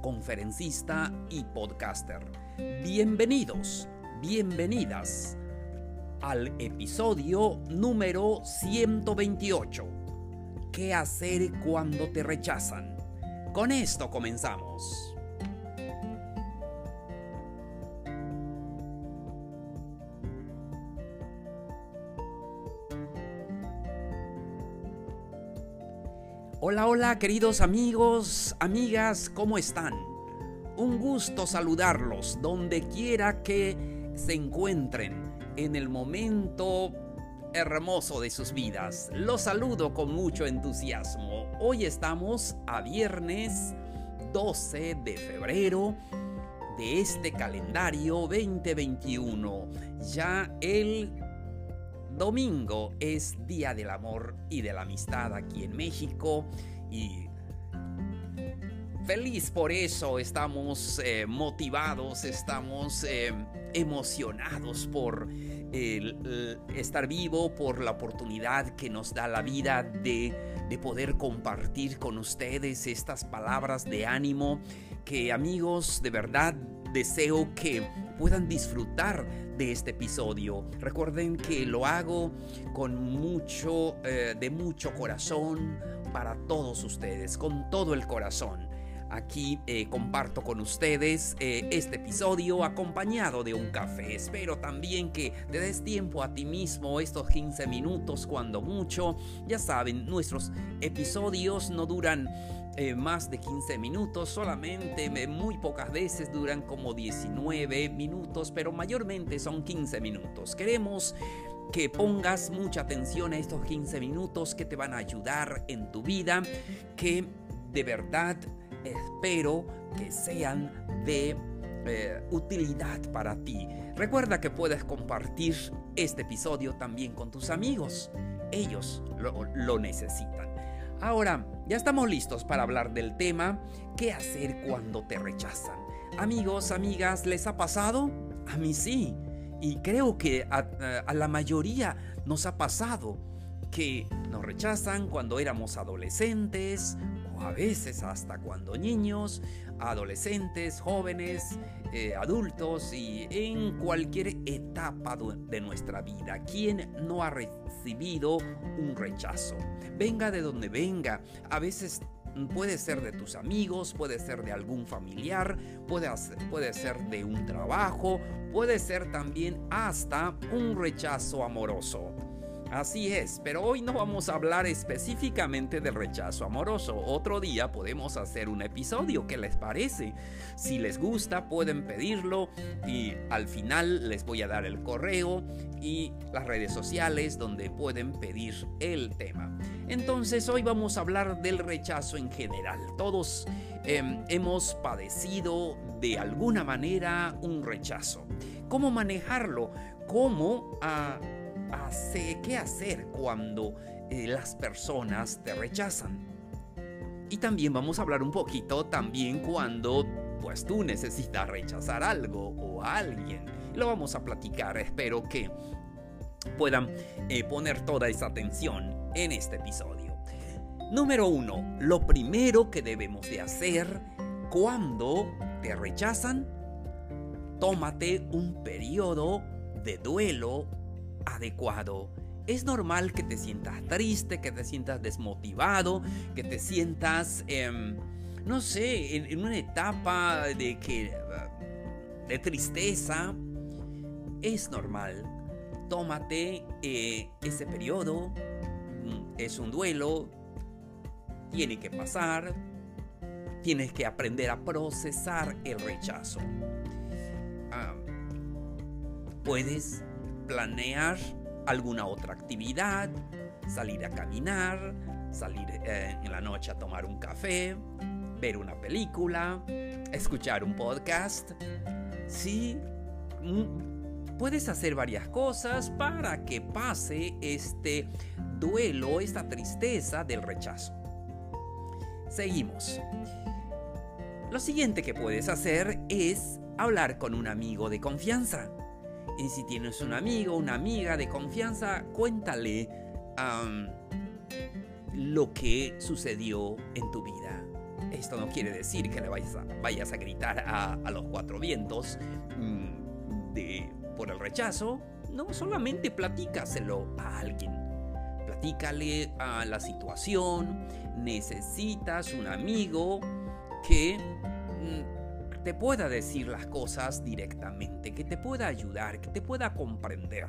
conferencista y podcaster. Bienvenidos, bienvenidas al episodio número 128. ¿Qué hacer cuando te rechazan? Con esto comenzamos. Hola, hola queridos amigos, amigas, ¿cómo están? Un gusto saludarlos donde quiera que se encuentren en el momento hermoso de sus vidas. Los saludo con mucho entusiasmo. Hoy estamos a viernes 12 de febrero de este calendario 2021. Ya el domingo es Día del Amor y de la Amistad aquí en México y feliz por eso, estamos eh, motivados, estamos eh, emocionados por estar vivo, por la oportunidad que nos da la vida de, de poder compartir con ustedes estas palabras de ánimo que amigos de verdad deseo que puedan disfrutar de este episodio. Recuerden que lo hago con mucho, eh, de mucho corazón para todos ustedes, con todo el corazón. Aquí eh, comparto con ustedes eh, este episodio acompañado de un café. Espero también que te des tiempo a ti mismo estos 15 minutos cuando mucho. Ya saben, nuestros episodios no duran eh, más de 15 minutos, solamente muy pocas veces duran como 19 minutos, pero mayormente son 15 minutos. Queremos que pongas mucha atención a estos 15 minutos que te van a ayudar en tu vida, que de verdad espero que sean de eh, utilidad para ti. Recuerda que puedes compartir este episodio también con tus amigos. Ellos lo, necesitan. Ahora, ya estamos listos para hablar del tema ¿Qué hacer cuando te rechazan? Amigos, amigas, ¿les ha pasado? A mí sí. Y creo que a, la mayoría nos ha pasado que nos rechazan cuando éramos adolescentes a veces hasta cuando niños, adolescentes, jóvenes, eh, adultos y en cualquier etapa de nuestra vida. ¿Quién no ha recibido un rechazo? Venga de donde venga, a veces puede ser de tus amigos, puede ser de algún familiar, puede, puede ser de un trabajo, puede ser también hasta un rechazo amoroso. Así es, pero hoy no vamos a hablar específicamente del rechazo amoroso. Otro día podemos hacer un episodio, ¿qué les parece? Si les gusta pueden pedirlo y al final les voy a dar el correo y las redes sociales donde pueden pedir el tema. Entonces hoy vamos a hablar del rechazo en general. Todos em, hemos padecido de alguna manera un rechazo. ¿Cómo manejarlo? ¿Cómo... a ah, qué hacer cuando eh, las personas te rechazan. Y también vamos a hablar un poquito también cuando pues tú necesitas rechazar algo o a alguien. Lo vamos a platicar, espero que puedan eh, poner toda esa atención en este episodio. Número uno, lo primero que debemos de hacer cuando te rechazan, tómate un periodo de duelo adecuado. Es normal que te sientas triste, que te sientas desmotivado, que te sientas, em, no sé, en, una etapa de que de tristeza. Es normal. Tómate eh, ese periodo. Es un duelo. Tiene que pasar. Tienes que aprender a procesar el rechazo. Ah, puedes planear alguna otra actividad, salir a caminar, salir eh, en la noche a tomar un café, ver una película, escuchar un podcast. Sí, mm, puedes hacer varias cosas para que pase este duelo, esta tristeza del rechazo. Seguimos. Lo siguiente que puedes hacer es hablar con un amigo de confianza. Y si tienes un amigo, una amiga de confianza, cuéntale lo que sucedió en tu vida. Esto no quiere decir que le vayas a, gritar a, los cuatro vientos mm, por el rechazo. No, solamente platícaselo a alguien. Platícale a la situación. Necesitas un amigo que mm, te pueda decir las cosas directamente, que te pueda ayudar, que te pueda comprender.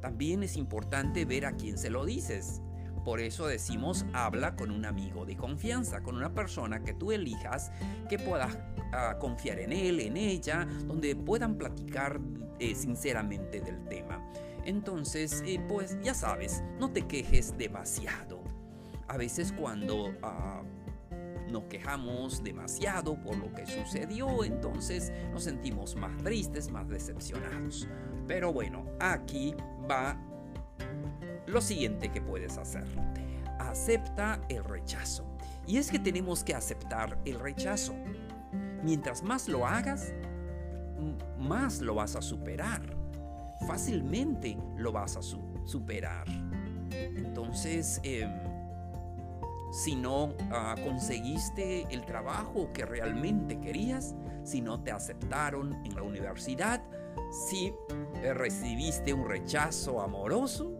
También es importante ver a quién se lo dices. Por eso decimos habla con un amigo de confianza, con una persona que tú elijas, que puedas ah, confiar en él, en ella, donde puedan platicar eh, sinceramente del tema. Entonces, eh, pues ya sabes, no te quejes demasiado. A veces cuando ah, nos quejamos demasiado por lo que sucedió, entonces nos sentimos más tristes, más decepcionados. Pero bueno, aquí va lo siguiente que puedes hacer. Acepta el rechazo. Y es que tenemos que aceptar el rechazo. Mientras más lo hagas, más lo vas a superar. Fácilmente lo vas a superar. Entonces, em, si no ah, conseguiste el trabajo que realmente querías, si no te aceptaron en la universidad, si eh, recibiste un rechazo amoroso,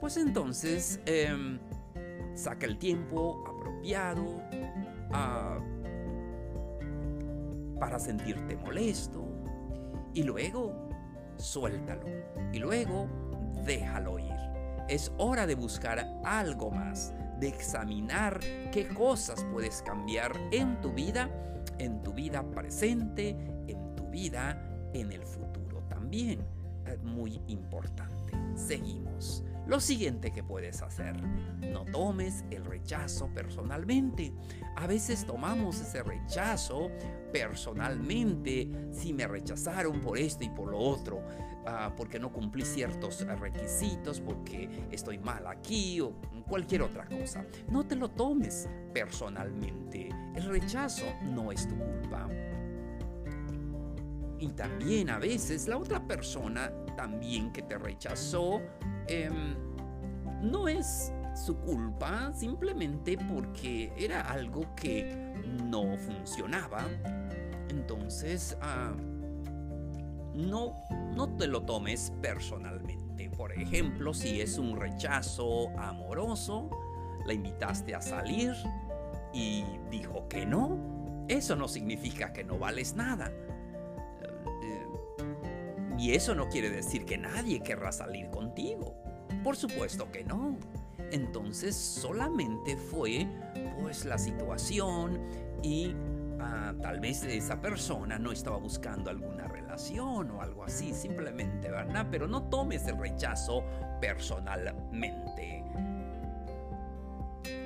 pues entonces em, saca el tiempo apropiado ah, para sentirte molesto y luego suéltalo y luego déjalo ir. Es hora de buscar algo más de examinar qué cosas puedes cambiar en tu vida, en tu vida presente, en tu vida en el futuro también. Es muy importante. Seguimos. Lo siguiente que puedes hacer, no tomes el rechazo personalmente. A veces tomamos ese rechazo personalmente, si me rechazaron por esto y por lo otro, ah, porque no cumplí ciertos requisitos, porque estoy mal aquí o cualquier otra cosa. No te lo tomes personalmente. El rechazo no es tu culpa. Y también a veces la otra persona también que te rechazó Em, no es su culpa simplemente porque era algo que no funcionaba. Entonces, ah, no, no te lo tomes personalmente. Por ejemplo, si es un rechazo amoroso, la invitaste a salir y dijo que no, eso no significa que no vales nada. Y eso no quiere decir que nadie querrá salir contigo. Por supuesto que no. Entonces solamente fue pues la situación y ah, tal vez esa persona no estaba buscando alguna o algo así, simplemente, ¿verdad? Pero no tomes el rechazo personalmente.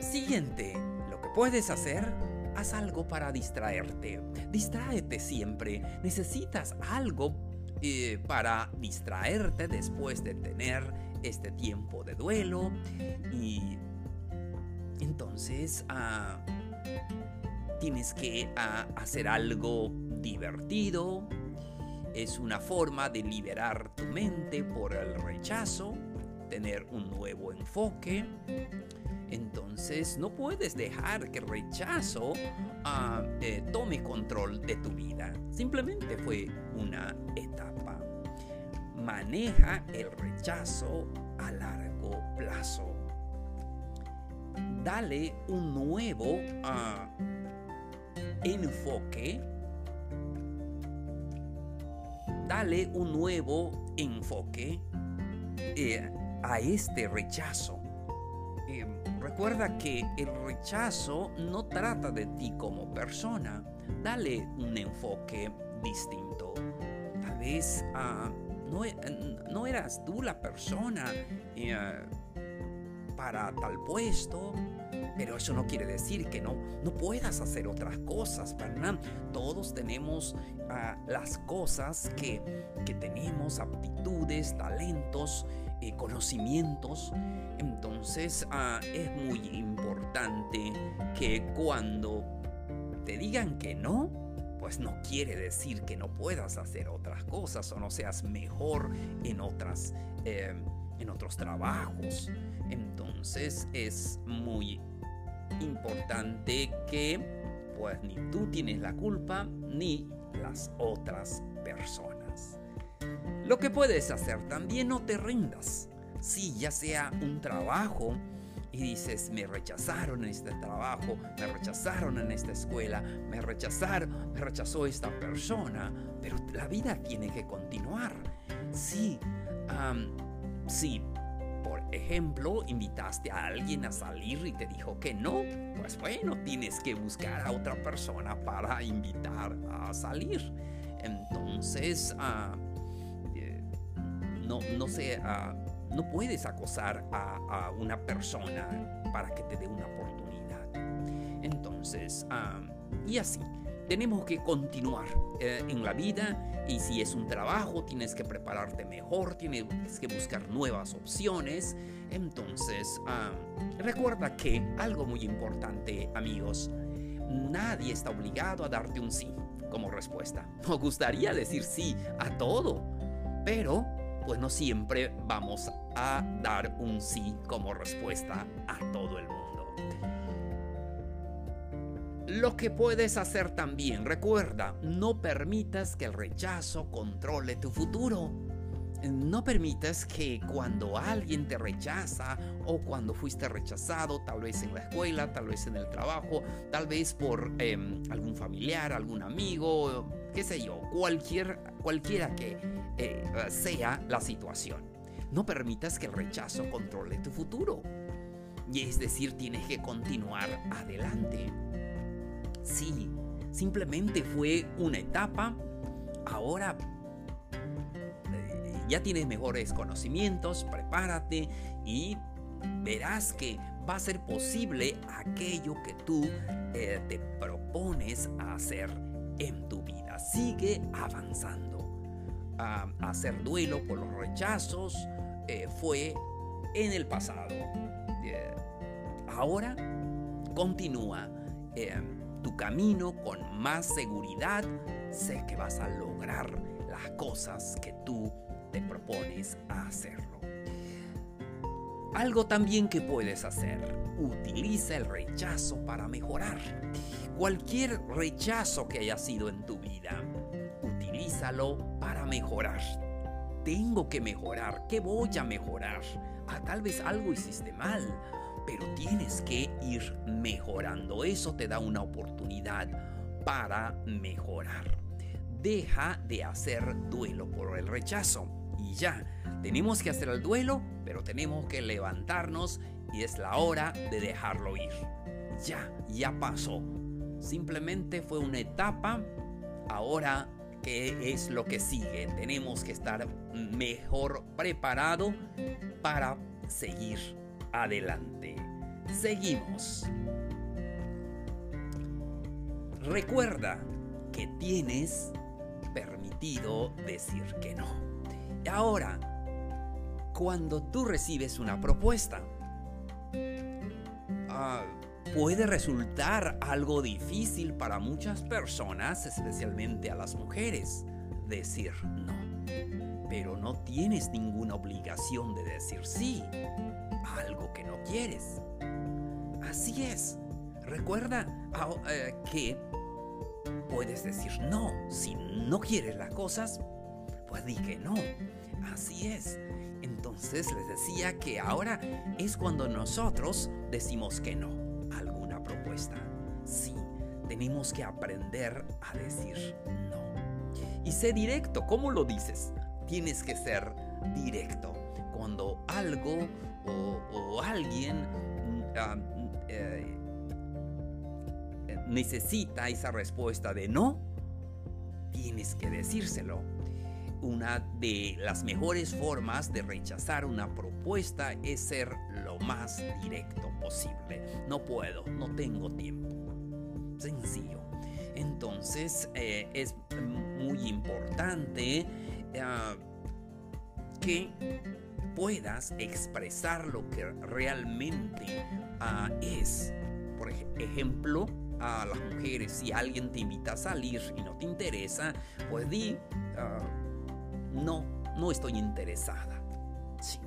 Siguiente, lo que puedes hacer haz algo para distraerte. Distráete siempre. Necesitas algo eh, para distraerte después de tener este tiempo de duelo y entonces ah, tienes que ah, hacer algo divertido. Es una forma de liberar tu mente por el rechazo, tener un nuevo enfoque. Entonces no puedes dejar que el rechazo ah, eh, tome control de tu vida. Simplemente fue una etapa. Maneja el rechazo a largo plazo. Dale un nuevo ah, enfoque. Dale un nuevo enfoque eh, a este rechazo Recuerda que el rechazo no trata de ti como persona. Dale un enfoque distinto. Tal vez ah, no, eras tú la persona eh, para tal puesto. Pero eso no quiere decir que no, no puedas hacer otras cosas, ¿verdad? Todos tenemos ah, las cosas que, que tenemos, aptitudes, talentos, eh, conocimientos. Entonces ah, es muy importante que cuando te digan que no, pues no quiere decir que no puedas hacer otras cosas o no seas mejor en otras eh, en otros trabajos. Entonces es muy importante que pues ni tú tienes la culpa ni las otras personas. Lo que puedes hacer también no te rindas. Si ya sea un trabajo y dices, me rechazaron en este trabajo, me rechazaron en esta escuela, me rechazaron, me rechazó esta persona, pero la vida tiene que continuar. Sí, si, por ejemplo, invitaste a alguien a salir y te dijo que no, pues bueno, tienes que buscar a otra persona para invitar a salir. Entonces, ah, eh, no, no sé, ah, no puedes acosar a, una persona para que te dé una oportunidad. Entonces, ah, y así tenemos que continuar eh, en la vida y si es un trabajo tienes que prepararte mejor, tienes que buscar nuevas opciones. Entonces, ah, recuerda que algo muy importante amigos, nadie está obligado a darte un sí como respuesta. Nos gustaría decir sí a todo, pero pues no siempre vamos a dar un sí como respuesta a todo el mundo. Lo que puedes hacer también, recuerda, no permitas que el rechazo controle tu futuro. No permitas que cuando alguien te rechaza o cuando fuiste rechazado, tal vez en la escuela, tal vez en el trabajo, tal vez por em, algún familiar, algún amigo, qué sé yo, cualquier, cualquiera que eh, sea la situación. No permitas que el rechazo controle tu futuro. Y es decir, tienes que continuar adelante. Sí, simplemente fue una etapa. Ahora eh, ya tienes mejores conocimientos, prepárate y verás que va a ser posible aquello que tú eh, te propones hacer en tu vida. Sigue avanzando. hacer duelo por los rechazos eh, fue en el pasado. ahora continúa tu camino con más seguridad, sé que vas a lograr las cosas que tú te propones a hacerlo. Algo también que puedes hacer, utiliza el rechazo para mejorar. Cualquier rechazo que haya sido en tu vida, utilízalo para mejorar. Tengo que mejorar, ¿qué voy a mejorar? Ah, tal vez algo hiciste mal que ir mejorando. Eso te da una oportunidad para mejorar. Deja de hacer duelo por el rechazo. Y ya, tenemos que hacer el duelo, pero tenemos que levantarnos y es la hora de dejarlo ir. Ya, ya pasó. Simplemente fue una etapa. Ahora, ¿qué es lo que sigue? Tenemos que estar mejor preparado para seguir adelante. Seguimos. Recuerda que tienes permitido decir que no. Ahora, cuando tú recibes una propuesta, ah, puede resultar algo difícil para muchas personas, especialmente a las mujeres, decir no. Pero no tienes ninguna obligación de decir sí algo que no quieres. Así es. Recuerda ah, eh, que puedes decir no. Si no quieres las cosas, pues di que no. Así es. Entonces les decía que ahora es cuando nosotros decimos que no alguna propuesta. Sí, tenemos que aprender a decir no. Y sé directo, ¿cómo lo dices? Tienes que ser directo. Cuando algo o, alguien ah, eh, necesita esa respuesta de no, tienes que decírselo. Una de las mejores formas de rechazar una propuesta es ser lo más directo imposible, no puedo, no tengo tiempo. Sencillo. Entonces eh, es muy importante que puedas expresar lo que realmente es. Por ejemplo, a las mujeres, si alguien te invita a salir y no te interesa, pues di, ah, no, no estoy interesada. Sí.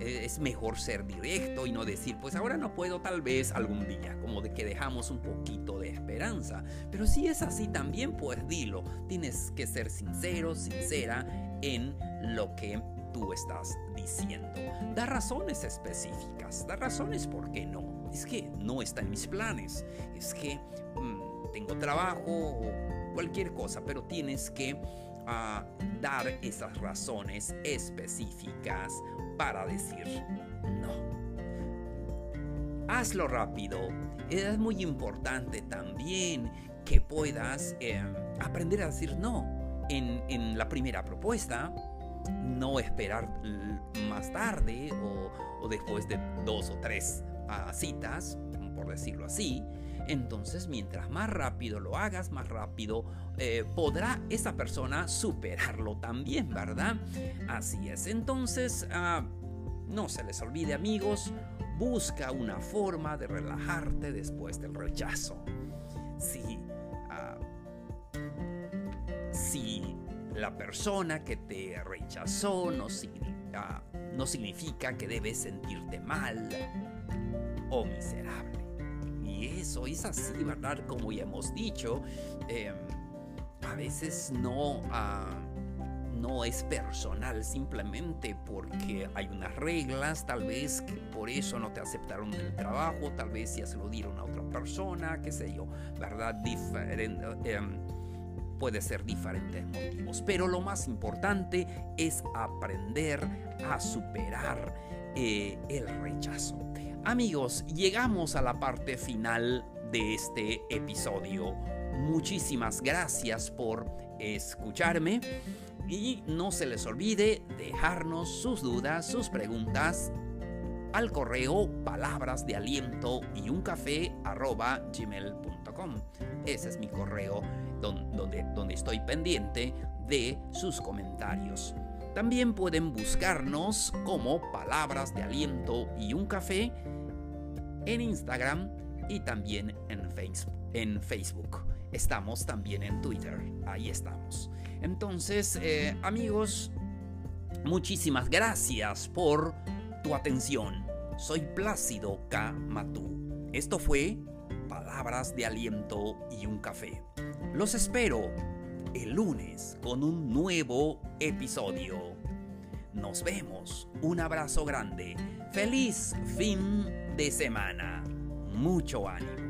E-, es mejor ser directo y no decir, pues ahora no puedo, tal vez algún día, como de que dejamos un poquito de esperanza. Pero si es así también, pues dilo. Tienes que ser sincero, sincera en lo que estás diciendo. Da razones específicas, da razones por qué no. Es que no está en mis planes, es que mm, tengo trabajo o cualquier cosa, pero tienes que ah, dar esas razones específicas para decir no. Hazlo rápido. Es muy importante también que puedas em, aprender a decir no. En la primera propuesta, no esperar más tarde o, después de dos o tres ah, citas, por decirlo así. Entonces, mientras más rápido lo hagas, más rápido eh, podrá esa persona superarlo también, ¿verdad? Así es. Entonces, ah, no se les olvide, amigos, busca una forma de relajarte después del rechazo. Si, ah, si la persona que te rechazó no significa, no significa que debes sentirte mal o miserable. Y eso es así, ¿verdad? Como ya hemos dicho, em, a veces no, ah, no es personal, simplemente porque hay unas reglas, tal vez que por eso no te aceptaron el trabajo, tal vez ya se lo dieron a otra persona, qué sé yo, ¿verdad? Diferente. Em, puede ser diferentes motivos, pero lo más importante es aprender a superar eh, el rechazo. Amigos, llegamos a la parte final de este episodio. Muchísimas gracias por escucharme y no se les olvide dejarnos sus dudas, sus preguntas al correo palabras de aliento y un café. Ese es mi correo donde, estoy pendiente de sus comentarios. También pueden buscarnos como palabras de aliento y un café en Instagram y también en Facebook. Estamos también en Twitter. Ahí estamos. Entonces, eh, amigos, muchísimas gracias por tu atención. Soy Plácido K. Matú. Esto fue Palabras de Aliento y un Café. Los espero el lunes con un nuevo episodio. Nos vemos. Un abrazo grande. Feliz fin de semana. Mucho ánimo.